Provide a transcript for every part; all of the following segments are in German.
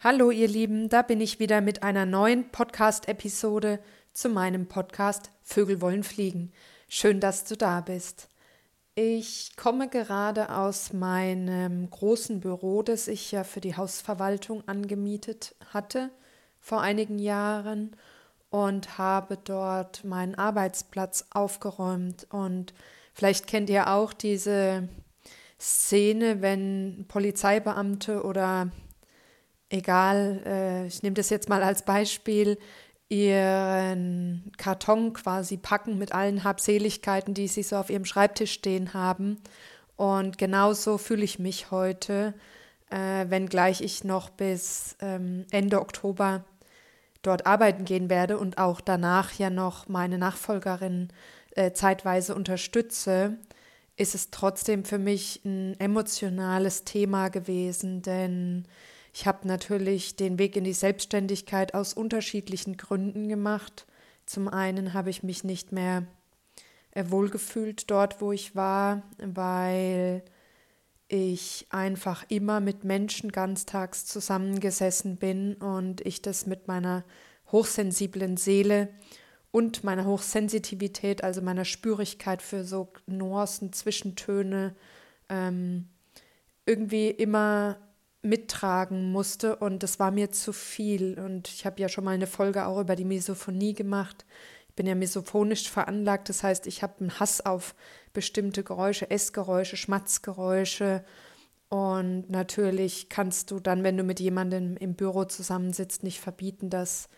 Hallo ihr Lieben, da bin ich wieder mit einer neuen Podcast-Episode zu meinem Podcast Vögel wollen fliegen. Schön, dass du da bist. Ich komme gerade aus meinem großen Büro, das ich ja für die Hausverwaltung angemietet hatte vor einigen Jahren und habe dort meinen Arbeitsplatz aufgeräumt. Und vielleicht kennt ihr auch diese Szene, wenn Polizeibeamte oder egal, äh, ich nehme das jetzt mal als Beispiel, ihren Karton quasi packen mit allen Habseligkeiten, die sie so auf ihrem Schreibtisch stehen haben. Und genauso fühle ich mich heute, äh, wenngleich ich noch bis ähm, Ende Oktober dort arbeiten gehen werde und auch danach ja noch meine Nachfolgerin äh, zeitweise unterstütze, ist es trotzdem für mich ein emotionales Thema gewesen, denn ich habe natürlich den Weg in die Selbstständigkeit aus unterschiedlichen Gründen gemacht. Zum einen habe ich mich nicht mehr äh, wohlgefühlt dort, wo ich war, weil ich einfach immer mit Menschen ganztags zusammengesessen bin und ich das mit meiner hochsensiblen Seele und meiner Hochsensitivität, also meiner Spürigkeit für so Nuancen, Zwischentöne, ähm, irgendwie immer mittragen musste und das war mir zu viel. Und ich habe ja schon mal eine Folge auch über die Misophonie gemacht. Ich bin ja misophonisch veranlagt, das heißt, ich habe einen Hass auf bestimmte Geräusche, Essgeräusche, Schmatzgeräusche. Und natürlich kannst du dann, wenn du mit jemandem im Büro zusammensitzt, nicht verbieten, dass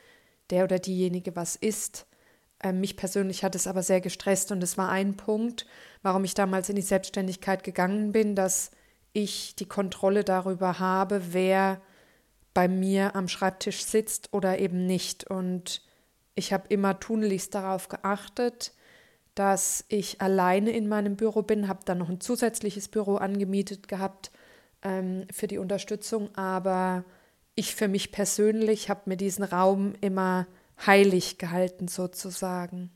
der oder diejenige was isst. Ähm, mich persönlich hat es aber sehr gestresst und es war ein Punkt, warum ich damals in die Selbstständigkeit gegangen bin, dass ich die Kontrolle darüber habe, wer bei mir am Schreibtisch sitzt oder eben nicht. Und ich habe immer tunlichst darauf geachtet, dass ich alleine in meinem Büro bin, habe dann noch ein zusätzliches Büro angemietet gehabt ähm, für die Unterstützung, aber ich für mich persönlich habe mir diesen Raum immer heilig gehalten sozusagen.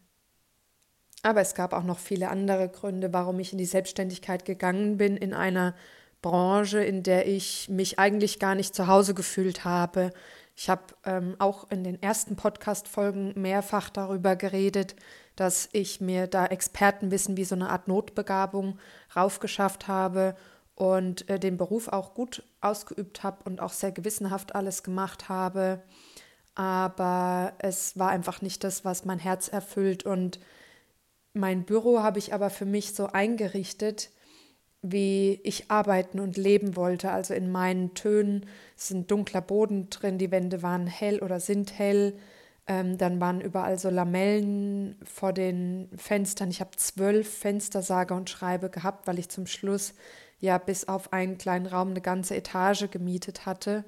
Aber es gab auch noch viele andere Gründe, warum ich in die Selbstständigkeit gegangen bin, in einer Branche, in der ich mich eigentlich gar nicht zu Hause gefühlt habe. Ich habe ähm, auch in den ersten Podcast-Folgen mehrfach darüber geredet, dass ich mir da Expertenwissen wie so eine Art Notbegabung raufgeschafft habe und äh, den Beruf auch gut ausgeübt habe und auch sehr gewissenhaft alles gemacht habe. Aber es war einfach nicht das, was mein Herz erfüllt. Und mein Büro habe ich aber für mich so eingerichtet, wie ich arbeiten und leben wollte. Also in meinen Tönen sind dunkler Boden drin, die Wände waren hell oder sind hell. Ähm, dann waren überall so Lamellen vor den Fenstern. Ich habe zwölf Fenster, sage und schreibe gehabt, weil ich zum Schluss ja bis auf einen kleinen Raum eine ganze Etage gemietet hatte.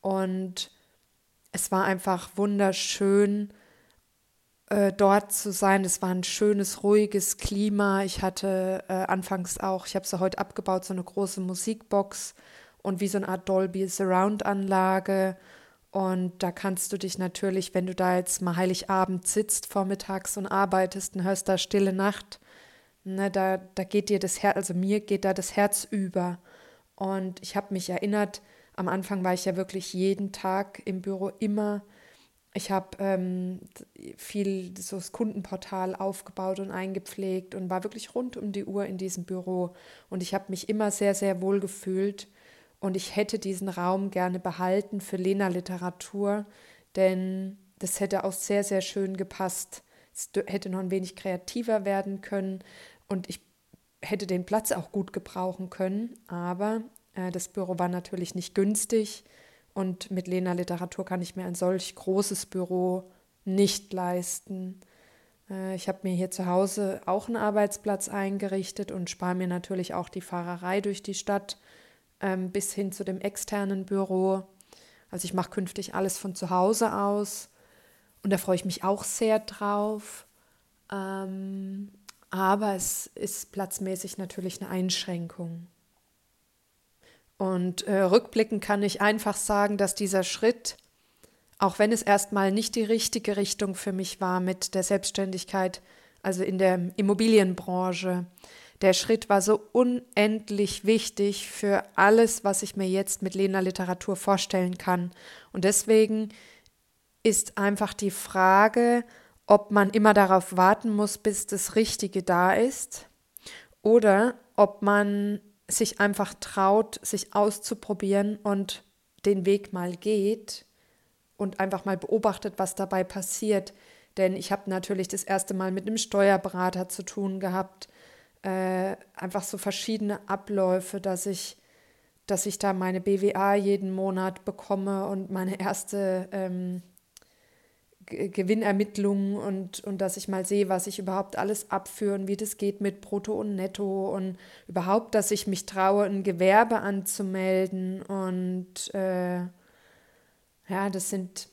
Und es war einfach wunderschön äh, dort zu sein. Es war ein schönes, ruhiges Klima. Ich hatte äh, anfangs auch, ich habe sie heute abgebaut, so eine große Musikbox und wie so eine Art Dolby Surround Anlage. Und da kannst du dich natürlich, wenn du da jetzt mal Heiligabend sitzt vormittags und arbeitest und hörst da Stille Nacht, ne, da, da geht dir das Herz, also mir geht da das Herz über. Und ich habe mich erinnert, am Anfang war ich ja wirklich jeden Tag im Büro immer ich habe ähm, viel so das Kundenportal aufgebaut und eingepflegt und war wirklich rund um die Uhr in diesem Büro. Und ich habe mich immer sehr, sehr wohl gefühlt. Und ich hätte diesen Raum gerne behalten für Lena Literatur, denn das hätte auch sehr, sehr schön gepasst. Es hätte noch ein wenig kreativer werden können und ich hätte den Platz auch gut gebrauchen können. Aber äh, das Büro war natürlich nicht günstig und mit Lena Literatur kann ich mir ein solch großes Büro nicht leisten. Äh, ich habe mir hier zu Hause auch einen Arbeitsplatz eingerichtet und spare mir natürlich auch die Fahrerei durch die Stadt ähm, bis hin zu dem externen Büro. Also ich mache künftig alles von zu Hause aus und da freue ich mich auch sehr drauf. Ähm, aber es ist platzmäßig natürlich eine Einschränkung. Und äh, rückblickend kann ich einfach sagen, dass dieser Schritt, auch wenn es erstmal nicht die richtige Richtung für mich war mit der Selbstständigkeit, also in der Immobilienbranche, der Schritt war so unendlich wichtig für alles, was ich mir jetzt mit Lena Literatur vorstellen kann. Und deswegen ist einfach die Frage, ob man immer darauf warten muss, bis das Richtige da ist oder ob man sich einfach traut, sich auszuprobieren und den Weg mal geht und einfach mal beobachtet, was dabei passiert. Denn ich habe natürlich das erste Mal mit einem Steuerberater zu tun gehabt, äh, einfach so verschiedene Abläufe, dass ich, dass ich da meine BWA jeden Monat bekomme und meine erste ähm, Gewinnermittlungen und, und dass ich mal sehe, was ich überhaupt alles abführe und wie das geht mit Brutto und Netto und überhaupt, dass ich mich traue, ein Gewerbe anzumelden und äh, ja, das sind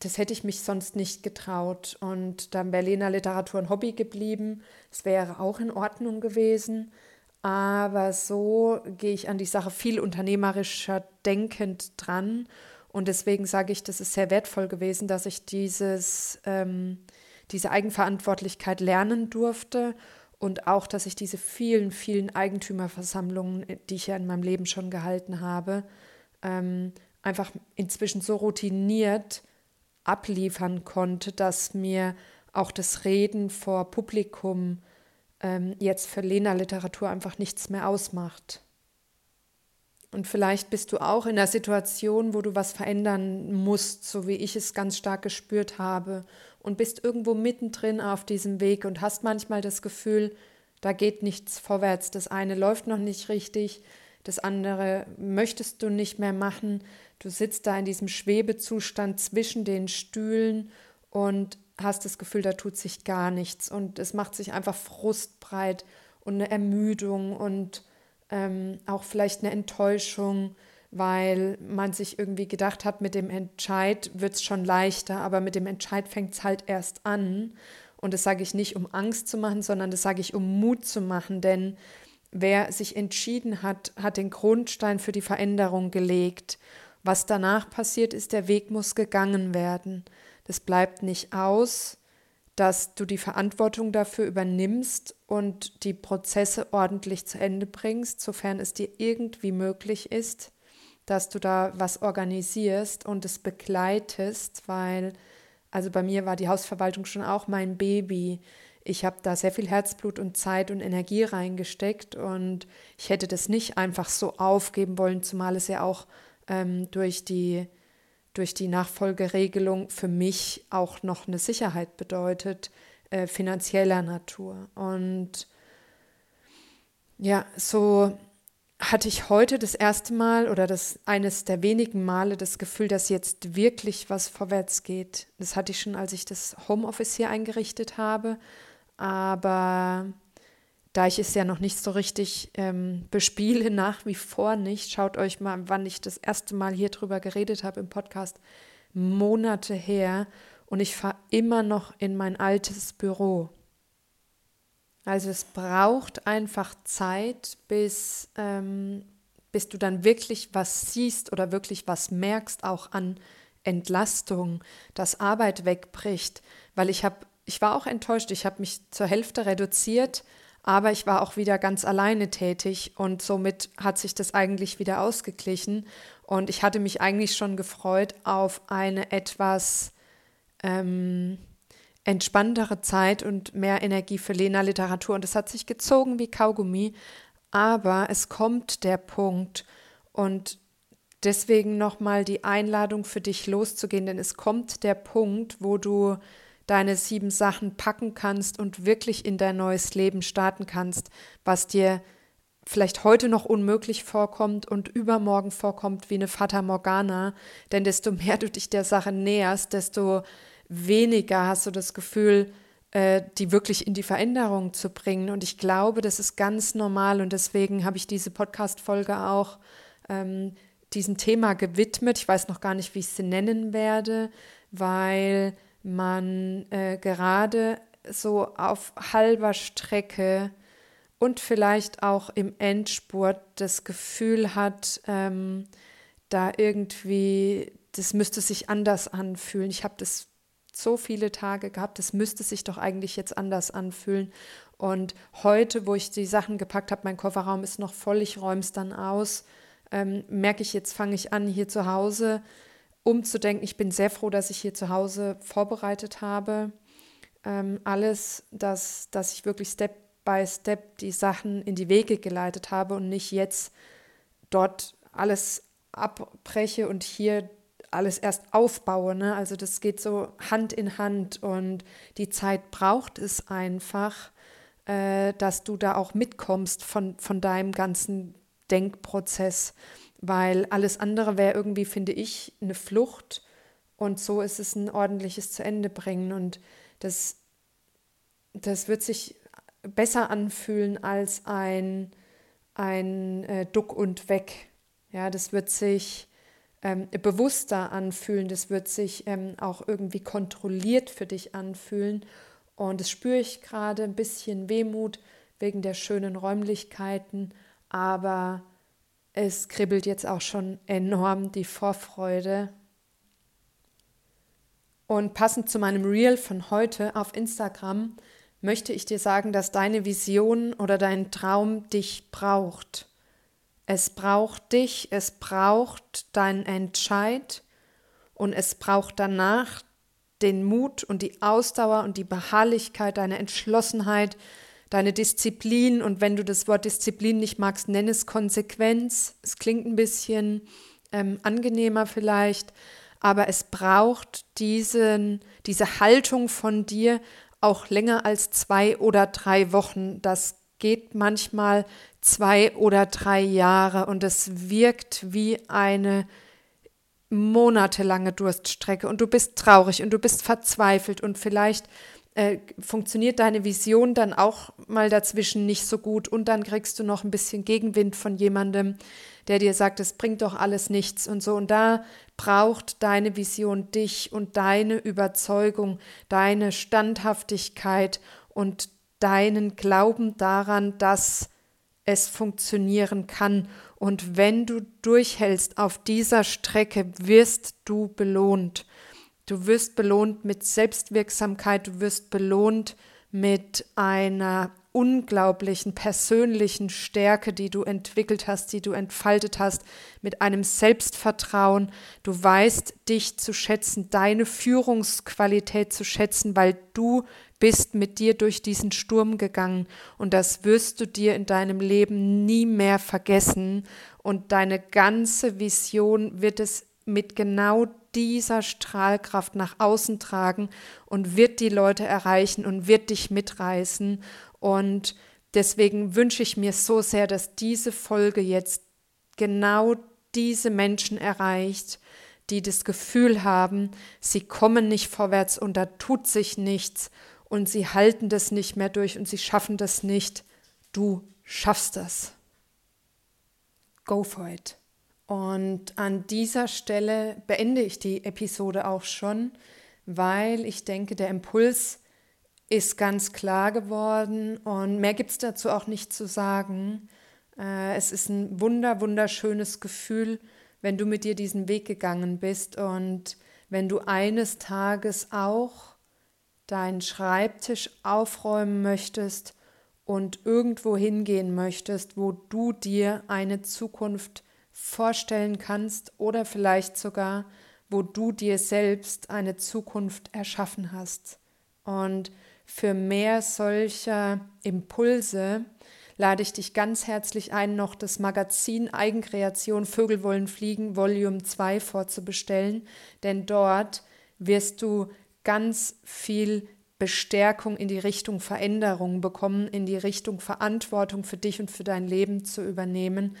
das hätte ich mich sonst nicht getraut. Und dann Berliner Literatur ein Hobby geblieben. Es wäre auch in Ordnung gewesen. Aber so gehe ich an die Sache viel unternehmerischer denkend dran. Und deswegen sage ich, das ist sehr wertvoll gewesen, dass ich dieses, ähm, diese Eigenverantwortlichkeit lernen durfte und auch, dass ich diese vielen, vielen Eigentümerversammlungen, die ich ja in meinem Leben schon gehalten habe, ähm, einfach inzwischen so routiniert abliefern konnte, dass mir auch das Reden vor Publikum ähm, jetzt für Lena-Literatur einfach nichts mehr ausmacht. Und vielleicht bist du auch in der Situation, wo du was verändern musst, so wie ich es ganz stark gespürt habe, und bist irgendwo mittendrin auf diesem Weg und hast manchmal das Gefühl, da geht nichts vorwärts. Das eine läuft noch nicht richtig, das andere möchtest du nicht mehr machen. Du sitzt da in diesem Schwebezustand zwischen den Stühlen und hast das Gefühl, da tut sich gar nichts und es macht sich einfach frustbreit und eine Ermüdung und ähm, auch vielleicht eine Enttäuschung, weil man sich irgendwie gedacht hat, mit dem Entscheid wird es schon leichter, aber mit dem Entscheid fängt es halt erst an. Und das sage ich nicht, um Angst zu machen, sondern das sage ich, um Mut zu machen, denn wer sich entschieden hat, hat den Grundstein für die Veränderung gelegt. Was danach passiert ist, der Weg muss gegangen werden. Das bleibt nicht aus, dass du die Verantwortung dafür übernimmst und die Prozesse ordentlich zu Ende bringst, sofern es dir irgendwie möglich ist, dass du da was organisierst und es begleitest, weil, also bei mir war die Hausverwaltung schon auch mein Baby. Ich habe da sehr viel Herzblut und Zeit und Energie reingesteckt und ich hätte das nicht einfach so aufgeben wollen, zumal es ja auch ähm, durch, die, durch die Nachfolgeregelung für mich auch noch eine Sicherheit bedeutet, äh, finanzieller Natur. Und ja, so hatte ich heute das erste Mal oder das eines der wenigen Male das Gefühl, dass jetzt wirklich was vorwärts geht. Das hatte ich schon, als ich das Homeoffice hier eingerichtet habe. Aber da ich es ja noch nicht so richtig ähm, bespiele, nach wie vor nicht, schaut euch mal, wann ich das erste Mal hier drüber geredet habe im Podcast, Monate her. Und ich fahre immer noch in mein altes Büro. Also es braucht einfach Zeit, bis, ähm, bis du dann wirklich was siehst oder wirklich was merkst, auch an Entlastung, dass Arbeit wegbricht, weil ich habe, ich war auch enttäuscht, ich habe mich zur Hälfte reduziert, aber ich war auch wieder ganz alleine tätig und somit hat sich das eigentlich wieder ausgeglichen. Und ich hatte mich eigentlich schon gefreut auf eine etwas ähm, entspanntere Zeit und mehr Energie für Lena-Literatur. Und es hat sich gezogen wie Kaugummi. Aber es kommt der Punkt und deswegen nochmal die Einladung für dich loszugehen, denn es kommt der Punkt, wo du deine sieben Sachen packen kannst und wirklich in dein neues Leben starten kannst, was dir vielleicht heute noch unmöglich vorkommt und übermorgen vorkommt wie eine Fata Morgana. Denn desto mehr du dich der Sache näherst, desto weniger hast du das Gefühl, äh, die wirklich in die Veränderung zu bringen. Und ich glaube, das ist ganz normal und deswegen habe ich diese Podcast-Folge auch ähm, diesem Thema gewidmet. Ich weiß noch gar nicht, wie ich sie nennen werde, weil man äh, gerade so auf halber Strecke und vielleicht auch im Endspurt das Gefühl hat, ähm, da irgendwie, das müsste sich anders anfühlen. Ich habe das so viele Tage gehabt, das müsste sich doch eigentlich jetzt anders anfühlen. Und heute, wo ich die Sachen gepackt habe, mein Kofferraum ist noch voll, ich räume es dann aus, ähm, merke ich, jetzt fange ich an, hier zu Hause umzudenken. Ich bin sehr froh, dass ich hier zu Hause vorbereitet habe. Ähm, alles, dass, dass ich wirklich Step by Step die Sachen in die Wege geleitet habe und nicht jetzt dort alles abbreche und hier alles erst aufbaue. Ne? Also das geht so Hand in Hand und die Zeit braucht es einfach, äh, dass du da auch mitkommst von, von deinem ganzen Denkprozess, weil alles andere wäre irgendwie, finde ich, eine Flucht und so ist es ein ordentliches zu Ende bringen und das, das wird sich besser anfühlen als ein, ein äh, Duck und Weg. Ja, das wird sich ähm, bewusster anfühlen, das wird sich ähm, auch irgendwie kontrolliert für dich anfühlen. Und das spüre ich gerade ein bisschen Wehmut wegen der schönen Räumlichkeiten, aber es kribbelt jetzt auch schon enorm die Vorfreude. Und passend zu meinem Reel von heute auf Instagram möchte ich dir sagen, dass deine Vision oder dein Traum dich braucht. Es braucht dich, es braucht deinen Entscheid und es braucht danach den Mut und die Ausdauer und die Beharrlichkeit, deine Entschlossenheit, deine Disziplin und wenn du das Wort Disziplin nicht magst, nenn es Konsequenz. Es klingt ein bisschen ähm, angenehmer vielleicht, aber es braucht diesen, diese Haltung von dir auch länger als zwei oder drei Wochen. Das geht manchmal zwei oder drei Jahre und es wirkt wie eine monatelange Durststrecke und du bist traurig und du bist verzweifelt und vielleicht äh, funktioniert deine Vision dann auch mal dazwischen nicht so gut und dann kriegst du noch ein bisschen Gegenwind von jemandem, der dir sagt, es bringt doch alles nichts und so. Und da braucht deine Vision dich und deine Überzeugung, deine Standhaftigkeit und deinen Glauben daran, dass es funktionieren kann. Und wenn du durchhältst auf dieser Strecke, wirst du belohnt. Du wirst belohnt mit Selbstwirksamkeit, du wirst belohnt mit einer unglaublichen persönlichen Stärke, die du entwickelt hast, die du entfaltet hast, mit einem Selbstvertrauen. Du weißt dich zu schätzen, deine Führungsqualität zu schätzen, weil du bist mit dir durch diesen Sturm gegangen und das wirst du dir in deinem Leben nie mehr vergessen und deine ganze Vision wird es mit genau dieser Strahlkraft nach außen tragen und wird die Leute erreichen und wird dich mitreißen und deswegen wünsche ich mir so sehr, dass diese Folge jetzt genau diese Menschen erreicht, die das Gefühl haben, sie kommen nicht vorwärts und da tut sich nichts und sie halten das nicht mehr durch und sie schaffen das nicht. Du schaffst das. Go for it. Und an dieser Stelle beende ich die Episode auch schon, weil ich denke, der Impuls ist ganz klar geworden und mehr gibt es dazu auch nicht zu sagen. Äh, es ist ein wunder, wunderschönes Gefühl, wenn du mit dir diesen Weg gegangen bist und wenn du eines Tages auch deinen Schreibtisch aufräumen möchtest und irgendwo hingehen möchtest, wo du dir eine Zukunft vorstellen kannst oder vielleicht sogar, wo du dir selbst eine Zukunft erschaffen hast. Und für mehr solcher Impulse lade ich dich ganz herzlich ein, noch das Magazin Eigenkreation Vögel wollen fliegen Volume 2 vorzubestellen, denn dort wirst du ganz viel Bestärkung in die Richtung Veränderung bekommen, in die Richtung Verantwortung für dich und für dein Leben zu übernehmen.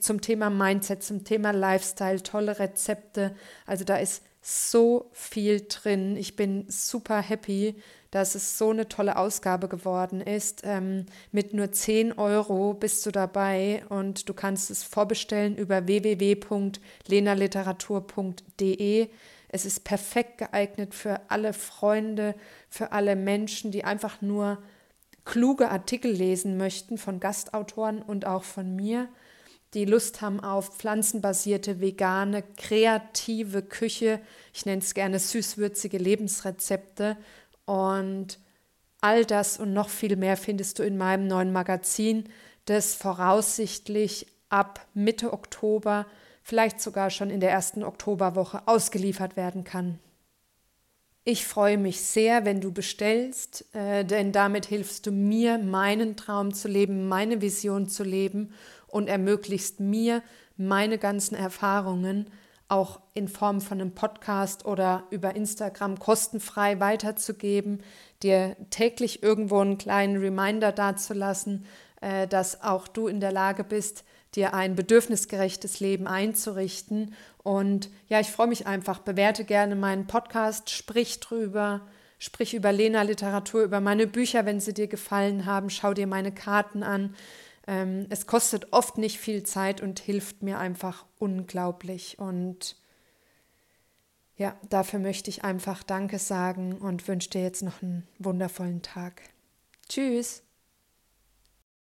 Zum Thema Mindset, zum Thema Lifestyle, tolle Rezepte. Also da ist so viel drin. Ich bin super happy, dass es so eine tolle Ausgabe geworden ist. Ähm, mit nur 10 Euro bist du dabei und du kannst es vorbestellen über www.lenaliteratur.de. Es ist perfekt geeignet für alle Freunde, für alle Menschen, die einfach nur kluge Artikel lesen möchten von Gastautoren und auch von mir. Die Lust haben auf pflanzenbasierte, vegane, kreative Küche. Ich nenne es gerne süßwürzige Lebensrezepte. Und all das und noch viel mehr findest du in meinem neuen Magazin, das voraussichtlich ab Mitte Oktober, vielleicht sogar schon in der ersten Oktoberwoche ausgeliefert werden kann. Ich freue mich sehr, wenn du bestellst, äh, denn damit hilfst du mir, meinen Traum zu leben, meine Vision zu leben und ermöglichst mir, meine ganzen Erfahrungen auch in Form von einem Podcast oder über Instagram kostenfrei weiterzugeben, dir täglich irgendwo einen kleinen Reminder dazulassen, äh, dass auch du in der Lage bist, dir ein bedürfnisgerechtes Leben einzurichten. Und ja, ich freue mich einfach. Bewerte gerne meinen Podcast, sprich drüber, sprich über Lena Literatur, über meine Bücher, wenn sie dir gefallen haben. Schau dir meine Karten an. Ähm, es kostet oft nicht viel Zeit und hilft mir einfach unglaublich. Und ja, dafür möchte ich einfach Danke sagen und wünsche dir jetzt noch einen wundervollen Tag. Tschüss.